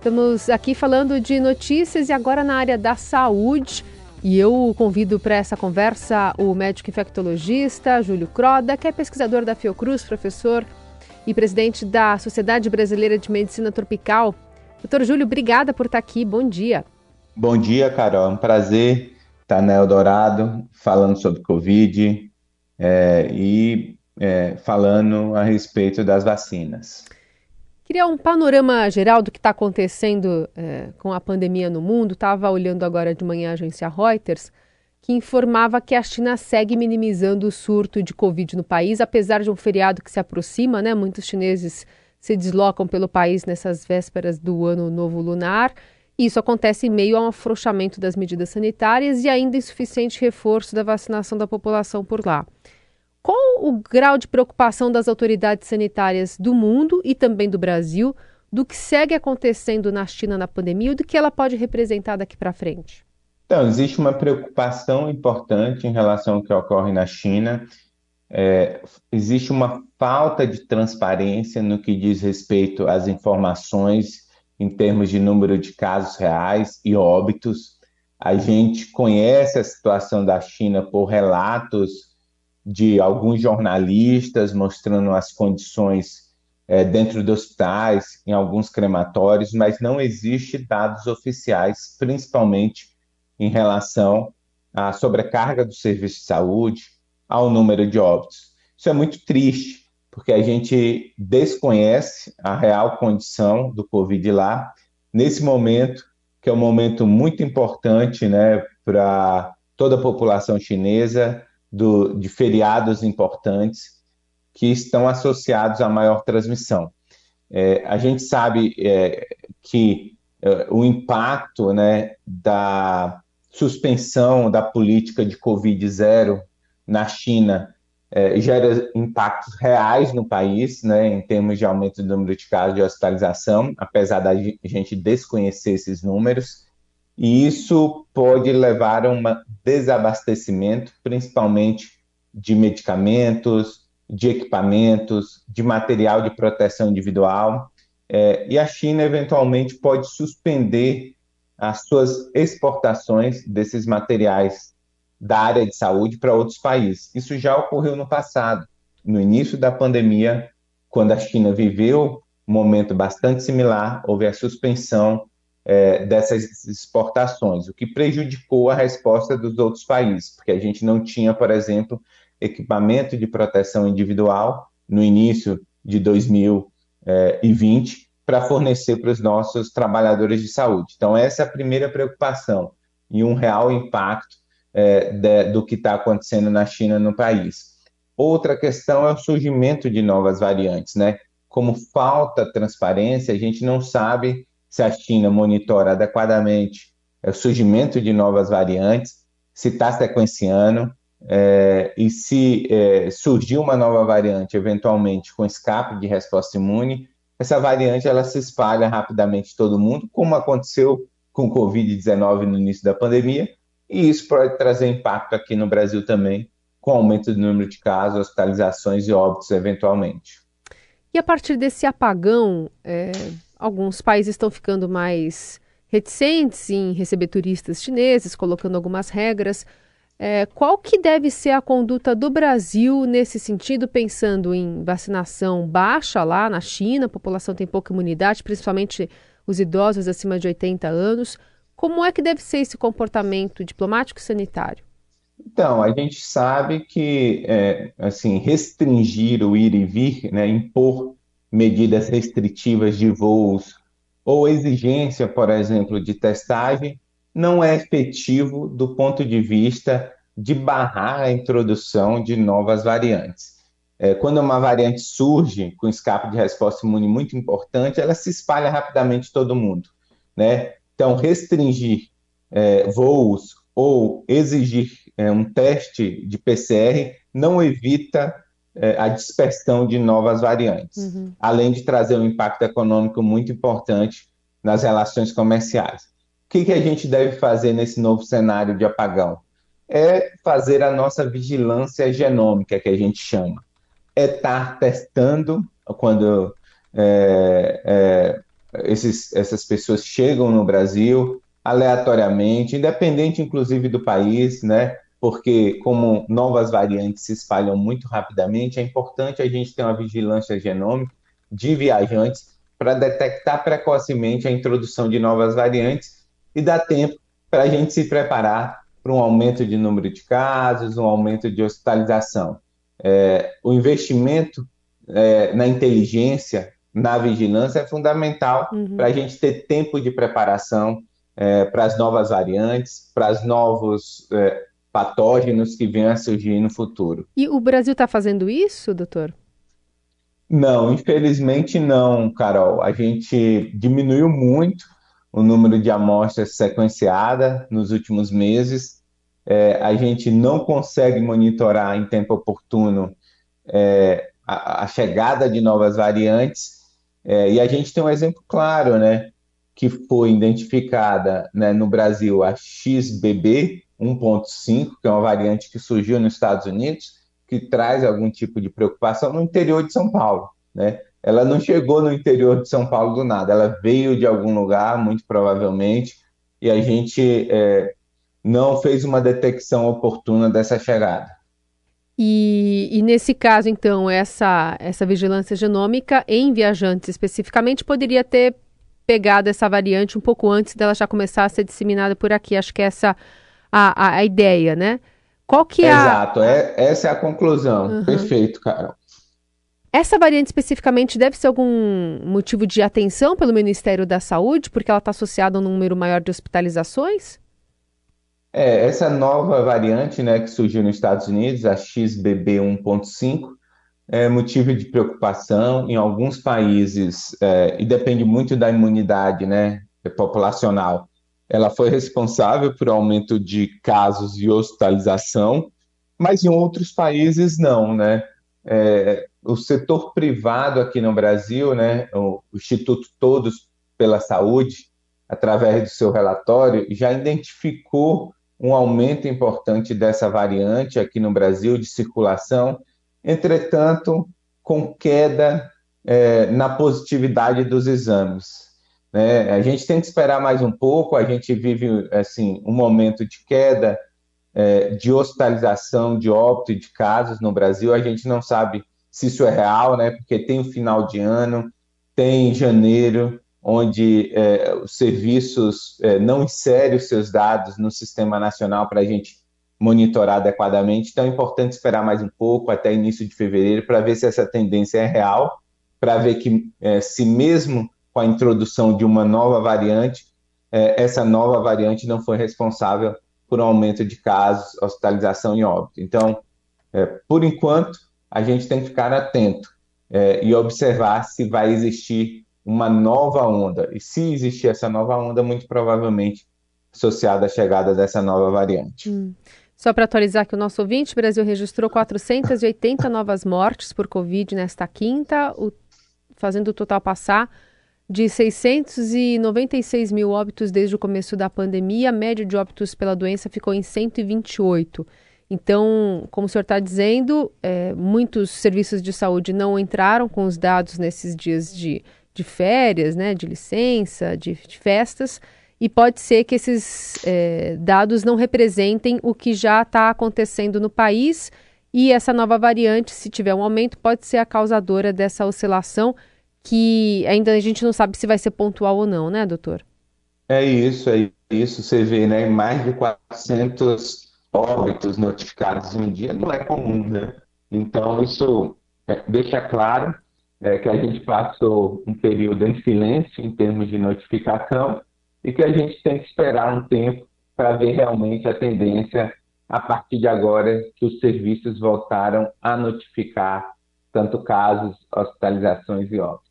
Estamos aqui falando de notícias e agora na área da saúde. E eu convido para essa conversa o médico infectologista Júlio Croda, que é pesquisador da Fiocruz, professor e presidente da Sociedade Brasileira de Medicina Tropical. Doutor Júlio, obrigada por estar aqui. Bom dia. Bom dia, Carol. É um prazer estar na Eldorado falando sobre Covid é, e é, falando a respeito das vacinas. Queria um panorama geral do que está acontecendo é, com a pandemia no mundo. Estava olhando agora de manhã a agência Reuters, que informava que a China segue minimizando o surto de Covid no país, apesar de um feriado que se aproxima, né? Muitos chineses se deslocam pelo país nessas vésperas do ano novo lunar. Isso acontece em meio a um afrouxamento das medidas sanitárias e ainda insuficiente reforço da vacinação da população por lá. Qual o grau de preocupação das autoridades sanitárias do mundo e também do Brasil do que segue acontecendo na China na pandemia e do que ela pode representar daqui para frente? Então, existe uma preocupação importante em relação ao que ocorre na China. É, existe uma falta de transparência no que diz respeito às informações em termos de número de casos reais e óbitos. A gente conhece a situação da China por relatos de alguns jornalistas mostrando as condições é, dentro de hospitais, em alguns crematórios, mas não existe dados oficiais, principalmente em relação à sobrecarga do serviço de saúde, ao número de óbitos. Isso é muito triste, porque a gente desconhece a real condição do Covid lá, nesse momento, que é um momento muito importante né, para toda a população chinesa, do, de feriados importantes que estão associados à maior transmissão. É, a gente sabe é, que é, o impacto né, da suspensão da política de Covid zero na China é, gera impactos reais no país, né, em termos de aumento do número de casos de hospitalização, apesar da gente desconhecer esses números. E isso pode levar a um desabastecimento, principalmente de medicamentos, de equipamentos, de material de proteção individual. É, e a China, eventualmente, pode suspender as suas exportações desses materiais da área de saúde para outros países. Isso já ocorreu no passado, no início da pandemia, quando a China viveu um momento bastante similar, houve a suspensão é, dessas exportações, o que prejudicou a resposta dos outros países, porque a gente não tinha, por exemplo, equipamento de proteção individual no início de 2020 para fornecer para os nossos trabalhadores de saúde. Então, essa é a primeira preocupação e um real impacto é, de, do que está acontecendo na China no país. Outra questão é o surgimento de novas variantes, né? Como falta transparência, a gente não sabe se a China monitora adequadamente o surgimento de novas variantes, se está sequenciando, é, e se é, surgir uma nova variante, eventualmente com escape de resposta imune, essa variante ela se espalha rapidamente todo mundo, como aconteceu com o Covid-19 no início da pandemia, e isso pode trazer impacto aqui no Brasil também, com aumento do número de casos, hospitalizações e óbitos eventualmente. E a partir desse apagão, é, alguns países estão ficando mais reticentes em receber turistas chineses, colocando algumas regras. É, qual que deve ser a conduta do Brasil nesse sentido, pensando em vacinação baixa lá na China, a população tem pouca imunidade, principalmente os idosos acima de 80 anos. Como é que deve ser esse comportamento diplomático e sanitário? Então, a gente sabe que é, assim restringir o ir e vir, né, impor medidas restritivas de voos ou exigência, por exemplo, de testagem, não é efetivo do ponto de vista de barrar a introdução de novas variantes. É, quando uma variante surge com escape de resposta imune muito importante, ela se espalha rapidamente todo mundo. Né? Então, restringir é, voos ou exigir é, um teste de PCR não evita a dispersão de novas variantes, uhum. além de trazer um impacto econômico muito importante nas relações comerciais. O que, que a gente deve fazer nesse novo cenário de apagão? É fazer a nossa vigilância genômica, que a gente chama. É estar testando quando é, é, esses, essas pessoas chegam no Brasil aleatoriamente, independente inclusive do país, né? Porque como novas variantes se espalham muito rapidamente, é importante a gente ter uma vigilância genômica de viajantes para detectar precocemente a introdução de novas variantes e dar tempo para a gente se preparar para um aumento de número de casos, um aumento de hospitalização. É, o investimento é, na inteligência, na vigilância é fundamental uhum. para a gente ter tempo de preparação é, para as novas variantes, para os novos é, patógenos que venham a surgir no futuro. E o Brasil está fazendo isso, doutor? Não, infelizmente não, Carol. A gente diminuiu muito o número de amostras sequenciadas nos últimos meses. É, a gente não consegue monitorar em tempo oportuno é, a, a, chegada de novas variantes. É, e a gente tem um exemplo claro, né? Que foi identificada né, no Brasil a XBB 1.5, que é uma variante que surgiu nos Estados Unidos, que traz algum tipo de preocupação no interior de São Paulo, né? ela não chegou no interior de São Paulo do nada, ela veio de algum lugar, muito provavelmente, e a gente é, não fez uma detecção oportuna dessa chegada. E, e, nesse caso, então, essa, essa vigilância genômica em viajantes especificamente poderia ter pegado essa variante um pouco antes dela já começar a ser disseminada por aqui. Acho que essa a, a, ideia, né? Qual que é Exato, a... é, essa é a conclusão. Uhum. Perfeito, Carol. Essa variante especificamente deve ser algum motivo de atenção pelo Ministério da Saúde, porque ela está associada a um número maior de hospitalizações? É, essa nova variante né, que surgiu nos Estados Unidos, a XBB 1.5, é motivo de preocupação em alguns países, é, e depende muito da imunidade né, populacional. Ela foi responsável por aumento de casos e hospitalização, mas em outros países não, né? É, o setor privado aqui no Brasil, né, o Instituto Todos pela Saúde, através do seu relatório, já identificou um aumento importante dessa variante aqui no Brasil de circulação, entretanto, com queda é, na positividade dos exames. Né? A gente tem que esperar mais um pouco, a gente vive assim um momento de queda é, de hospitalização, de óbito de casos no Brasil, a gente não sabe se isso é real, né? Porque tem o final de ano, tem janeiro, onde é, os serviços é, não inserem os seus dados no sistema nacional para a gente monitorar adequadamente. Então é importante esperar mais um pouco, até início de fevereiro, para ver se essa tendência é real, para ver que é, se mesmo com a introdução de uma nova variante, é, essa nova variante não foi responsável por um aumento de casos, hospitalização e óbito. Então, é, por enquanto, a gente tem que ficar atento é, e observar se vai existir uma nova onda. E se existir essa nova onda, muito provavelmente associada à chegada dessa nova variante. Hum. Só para atualizar aqui o nosso ouvinte, o Brasil registrou 480 novas mortes por Covid nesta quinta, o, fazendo o total passar de 696 mil óbitos desde o começo da pandemia. A média de óbitos pela doença ficou em 128. Então, como o senhor está dizendo, é, muitos serviços de saúde não entraram com os dados nesses dias de, de férias, né, de licença, de, de festas, e pode ser que esses é, dados não representem o que já está acontecendo no país. E essa nova variante, se tiver um aumento, pode ser a causadora dessa oscilação, que ainda a gente não sabe se vai ser pontual ou não, né, doutor? É isso, é isso. Você vê, né? Mais de 400 óbitos notificados em um dia não é comum, né? Então, isso é, deixa claro é, que a gente passou um período em silêncio em termos de notificação e que a gente tem que esperar um tempo para ver realmente a tendência a partir de agora que os serviços voltaram a notificar tanto casos, hospitalizações e óbitos.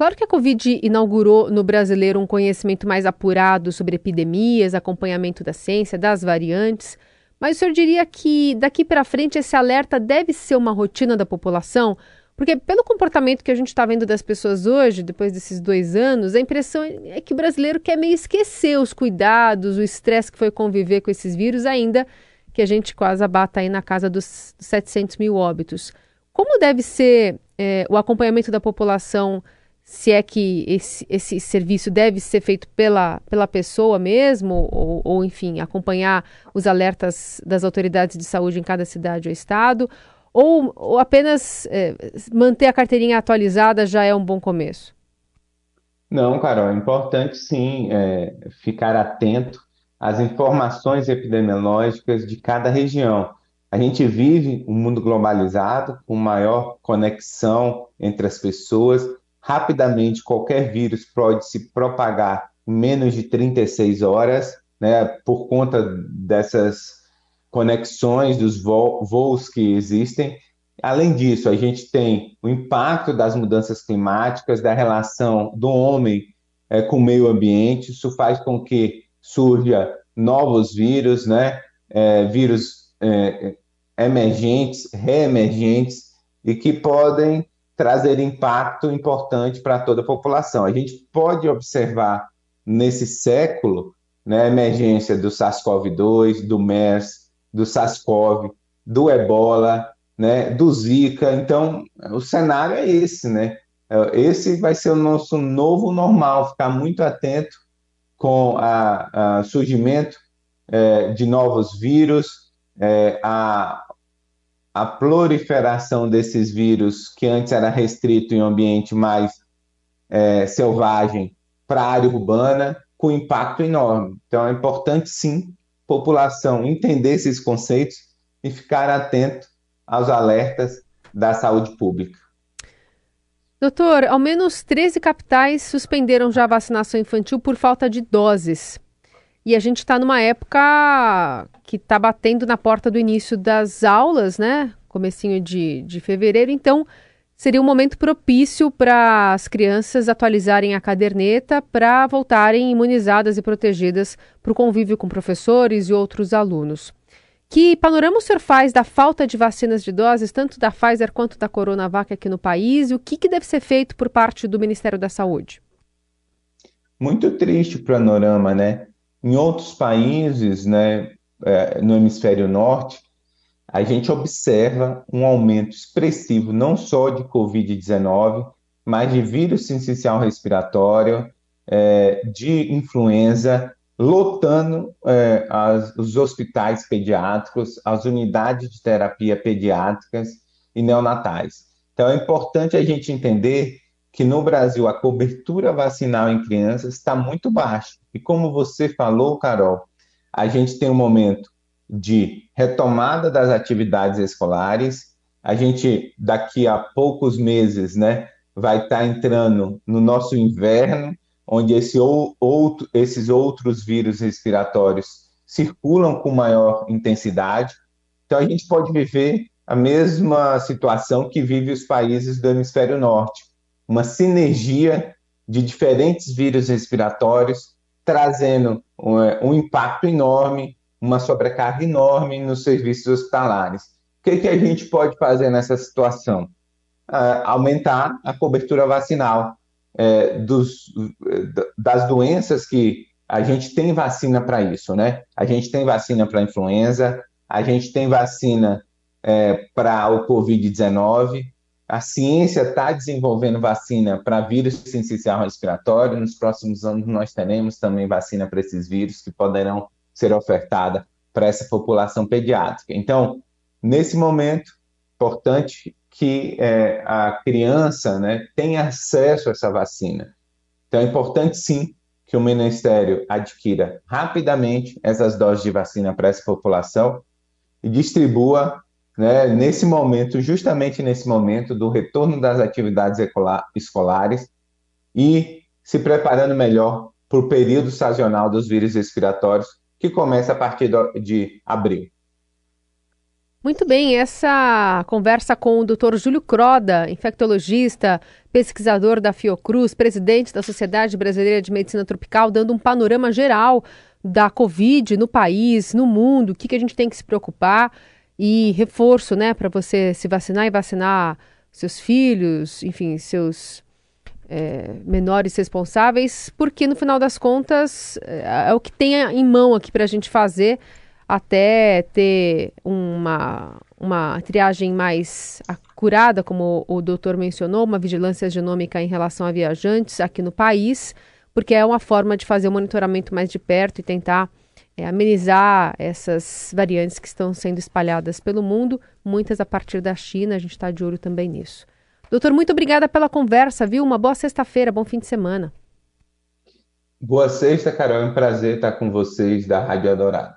Claro que a Covid inaugurou no brasileiro um conhecimento mais apurado sobre epidemias, acompanhamento da ciência, das variantes. Mas o senhor diria que daqui para frente esse alerta deve ser uma rotina da população? Porque pelo comportamento que a gente está vendo das pessoas hoje, depois desses dois anos, a impressão é que o brasileiro quer meio esquecer os cuidados, o estresse que foi conviver com esses vírus, ainda que a gente quase abata aí na casa dos 700 mil óbitos. Como deve ser é, o acompanhamento da população se é que esse, esse serviço deve ser feito pela, pela pessoa mesmo, ou, ou, enfim, acompanhar os alertas das autoridades de saúde em cada cidade ou estado, ou, ou apenas é, manter a carteirinha atualizada já é um bom começo? Não, Carol, é importante sim é, ficar atento às informações epidemiológicas de cada região. A gente vive um mundo globalizado, com maior conexão entre as pessoas, rapidamente qualquer vírus pode se propagar em menos de 36 horas, né, por conta dessas conexões dos voos que existem. Além disso, a gente tem o impacto das mudanças climáticas, da relação do homem é, com o meio ambiente. Isso faz com que surja novos vírus, né? É, vírus é, emergentes, reemergentes, e que podem trazer impacto importante para toda a população. A gente pode observar nesse século né, a emergência do SARS-CoV-2, do MERS, do SARS-CoV, do Ebola, né, do Zika. Então, o cenário é esse, né? Esse vai ser o nosso novo normal, ficar muito atento com o surgimento é, de novos vírus, é, a a proliferação desses vírus, que antes era restrito em um ambiente mais é, selvagem, para a área urbana, com impacto enorme. Então, é importante, sim, população entender esses conceitos e ficar atento aos alertas da saúde pública. Doutor, ao menos 13 capitais suspenderam já a vacinação infantil por falta de doses. E a gente está numa época que está batendo na porta do início das aulas, né? Comecinho de, de fevereiro. Então, seria um momento propício para as crianças atualizarem a caderneta para voltarem imunizadas e protegidas para o convívio com professores e outros alunos. Que panorama o senhor faz da falta de vacinas de doses, tanto da Pfizer quanto da Coronavac aqui no país, e o que, que deve ser feito por parte do Ministério da Saúde? Muito triste o panorama, né? Em outros países, né, é, no hemisfério norte, a gente observa um aumento expressivo não só de Covid-19, mas de vírus sincicial respiratório, é, de influenza, lotando é, as, os hospitais pediátricos, as unidades de terapia pediátricas e neonatais. Então é importante a gente entender que no Brasil a cobertura vacinal em crianças está muito baixa. E como você falou, Carol, a gente tem um momento de retomada das atividades escolares. A gente, daqui a poucos meses, né, vai estar tá entrando no nosso inverno, onde esse ou, outro, esses outros vírus respiratórios circulam com maior intensidade. Então, a gente pode viver a mesma situação que vive os países do hemisfério norte uma sinergia de diferentes vírus respiratórios, trazendo um, um impacto enorme, uma sobrecarga enorme nos serviços hospitalares. O que, que a gente pode fazer nessa situação? Uh, aumentar a cobertura vacinal é, dos, das doenças que a gente tem vacina para isso, né? A gente tem vacina para influenza, a gente tem vacina é, para o Covid-19, a ciência está desenvolvendo vacina para vírus sincicial respiratório. Nos próximos anos, nós teremos também vacina para esses vírus que poderão ser ofertada para essa população pediátrica. Então, nesse momento, importante que é, a criança né, tenha acesso a essa vacina. Então, é importante, sim, que o Ministério adquira rapidamente essas doses de vacina para essa população e distribua né, nesse momento, justamente nesse momento do retorno das atividades escolares e se preparando melhor para o período sazonal dos vírus respiratórios, que começa a partir de abril. Muito bem, essa conversa com o Dr. Júlio Croda, infectologista, pesquisador da Fiocruz, presidente da Sociedade Brasileira de Medicina Tropical, dando um panorama geral da Covid no país, no mundo, o que, que a gente tem que se preocupar e reforço, né, para você se vacinar e vacinar seus filhos, enfim, seus é, menores responsáveis, porque no final das contas é, é o que tem em mão aqui para a gente fazer até ter uma, uma triagem mais acurada, como o doutor mencionou, uma vigilância genômica em relação a viajantes aqui no país, porque é uma forma de fazer o monitoramento mais de perto e tentar é, amenizar essas variantes que estão sendo espalhadas pelo mundo, muitas a partir da China, a gente está de olho também nisso. Doutor, muito obrigada pela conversa, viu? Uma boa sexta-feira, bom fim de semana. Boa sexta, Carol. É um prazer estar com vocês da Rádio Adorado.